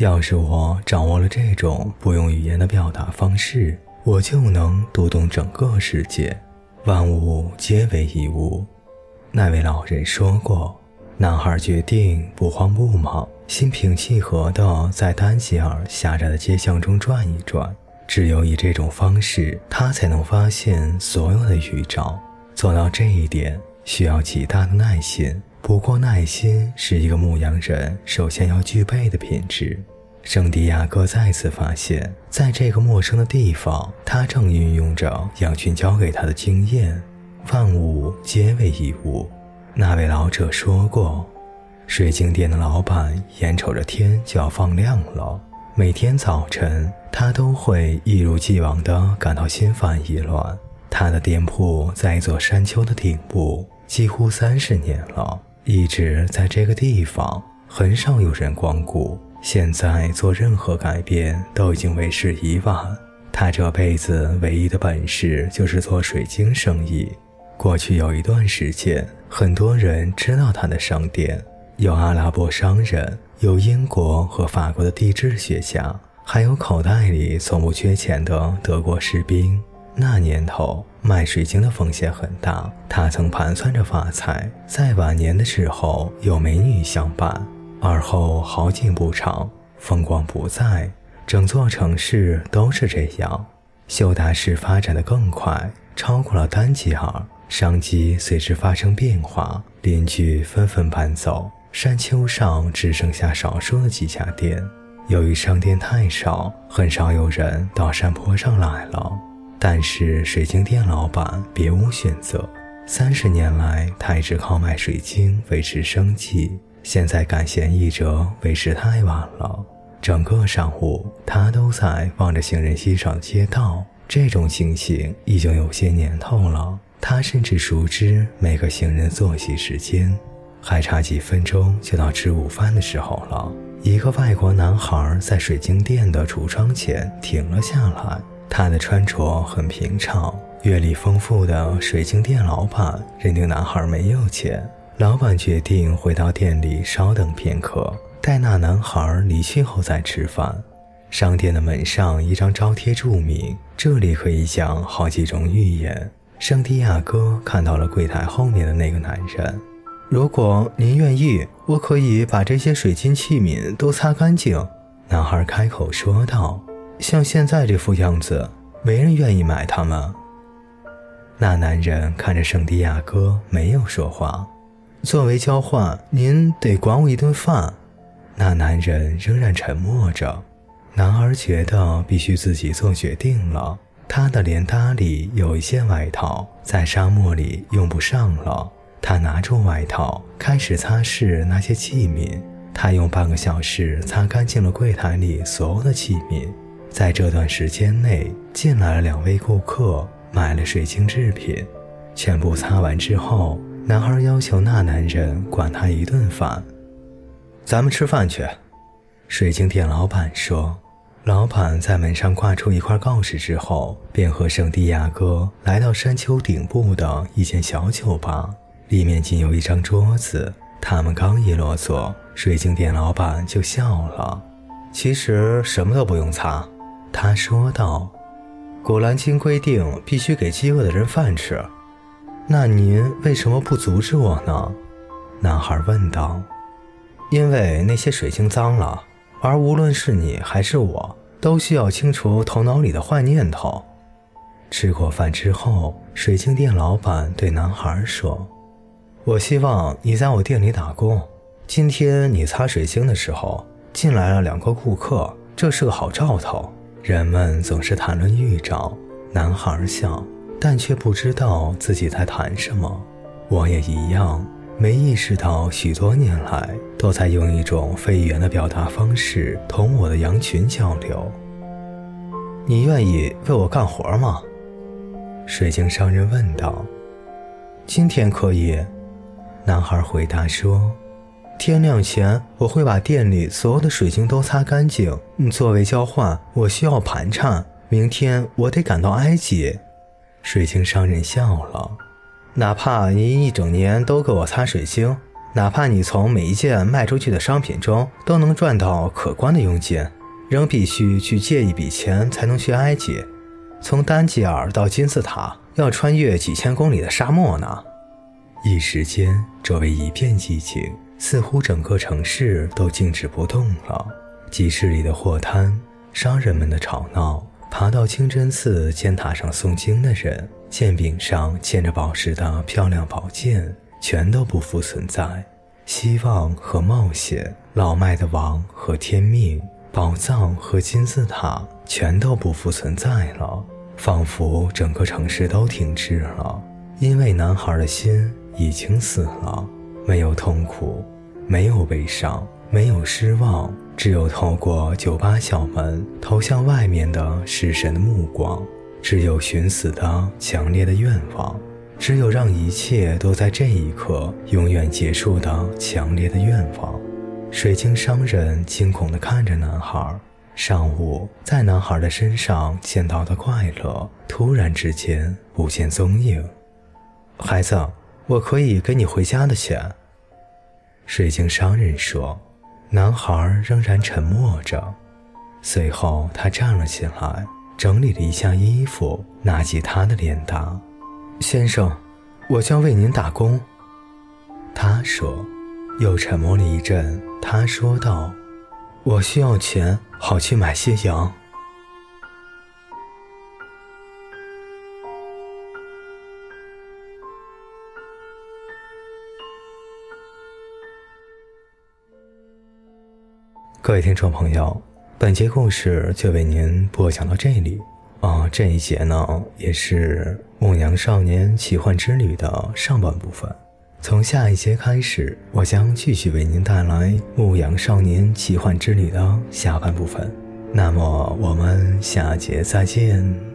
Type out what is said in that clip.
要是我掌握了这种不用语言的表达方式，我就能读懂整个世界，万物皆为一物。那位老人说过。男孩决定不慌不忙，心平气和地在丹吉尔狭窄的街巷中转一转。只有以这种方式，他才能发现所有的预兆。做到这一点，需要极大的耐心。不过，耐心是一个牧羊人首先要具备的品质。圣地亚哥再次发现，在这个陌生的地方，他正运用着羊群教给他的经验：万物皆为一物。那位老者说过，水晶店的老板眼瞅着天就要放亮了，每天早晨他都会一如既往地感到心烦意乱。他的店铺在一座山丘的顶部，几乎三十年了，一直在这个地方，很少有人光顾。现在做任何改变都已经为时已晚。他这辈子唯一的本事就是做水晶生意。过去有一段时间，很多人知道他的商店，有阿拉伯商人，有英国和法国的地质学家，还有口袋里从不缺钱的德国士兵。那年头卖水晶的风险很大，他曾盘算着发财，在晚年的时候有美女相伴。而后好景不长，风光不再，整座城市都是这样。修达市发展的更快，超过了丹吉尔。商机随之发生变化，邻居纷纷搬走，山丘上只剩下少数的几家店。由于商店太少，很少有人到山坡上来了。但是水晶店老板别无选择，三十年来他一直靠卖水晶维持生计。现在赶弦易辙，为时太晚了。整个上午，他都在望着行人稀少的街道。这种情形已经有些年头了。他甚至熟知每个行人作息时间，还差几分钟就到吃午饭的时候了。一个外国男孩在水晶店的橱窗前停了下来，他的穿着很平常。阅历丰富的水晶店老板认定男孩没有钱，老板决定回到店里稍等片刻，待那男孩离去后再吃饭。商店的门上一张招贴注明：“这里可以讲好几种预言。”圣地亚哥看到了柜台后面的那个男人。如果您愿意，我可以把这些水晶器皿都擦干净。男孩开口说道：“像现在这副样子，没人愿意买它们。”那男人看着圣地亚哥，没有说话。作为交换，您得管我一顿饭。那男人仍然沉默着。男孩觉得必须自己做决定了。他的连搭里有一件外套，在沙漠里用不上了。他拿出外套，开始擦拭那些器皿。他用半个小时擦干净了柜台里所有的器皿。在这段时间内，进来了两位顾客，买了水晶制品。全部擦完之后，男孩要求那男人管他一顿饭。咱们吃饭去，水晶店老板说。老板在门上挂出一块告示之后，便和圣地亚哥来到山丘顶部的一间小酒吧，里面仅有一张桌子。他们刚一落座，水晶店老板就笑了。其实什么都不用擦，他说道：“古兰经规定必须给饥饿的人饭吃，那您为什么不阻止我呢？”男孩问道。“因为那些水晶脏了。”而无论是你还是我，都需要清除头脑里的坏念头。吃过饭之后，水晶店老板对男孩说：“我希望你在我店里打工。今天你擦水晶的时候，进来了两个顾客，这是个好兆头。人们总是谈论预兆。”男孩想，但却不知道自己在谈什么。我也一样。没意识到，许多年来都在用一种非语言的表达方式同我的羊群交流。你愿意为我干活吗？水晶商人问道。今天可以，男孩回答说。天亮前，我会把店里所有的水晶都擦干净。作为交换，我需要盘缠。明天我得赶到埃及。水晶商人笑了。哪怕你一整年都给我擦水晶，哪怕你从每一件卖出去的商品中都能赚到可观的佣金，仍必须去借一笔钱才能去埃及。从丹吉尔到金字塔要穿越几千公里的沙漠呢。一时间，周围一片寂静，似乎整个城市都静止不动了。集市里的货摊，商人们的吵闹，爬到清真寺尖塔上诵经的人，剑柄上嵌着宝石的漂亮宝剑，全都不复存在。希望和冒险，老迈的王和天命，宝藏和金字塔，全都不复存在了，仿佛整个城市都停滞了，因为男孩的心。已经死了，没有痛苦，没有悲伤，没有失望，只有透过酒吧小门投向外面的死神的目光，只有寻死的强烈的愿望，只有让一切都在这一刻永远结束的强烈的愿望。水晶商人惊恐地看着男孩，上午在男孩的身上见到的快乐，突然之间不见踪影，孩子。我可以给你回家的钱。”水晶商人说。男孩仍然沉默着，随后他站了起来，整理了一下衣服，拿起他的脸答：“先生，我将为您打工。”他说，又沉默了一阵，他说道：“我需要钱，好去买些羊。”各位听众朋友，本节故事就为您播讲到这里啊。这一节呢，也是《牧羊少年奇幻之旅》的上半部分。从下一节开始，我将继续为您带来《牧羊少年奇幻之旅》的下半部分。那么，我们下节再见。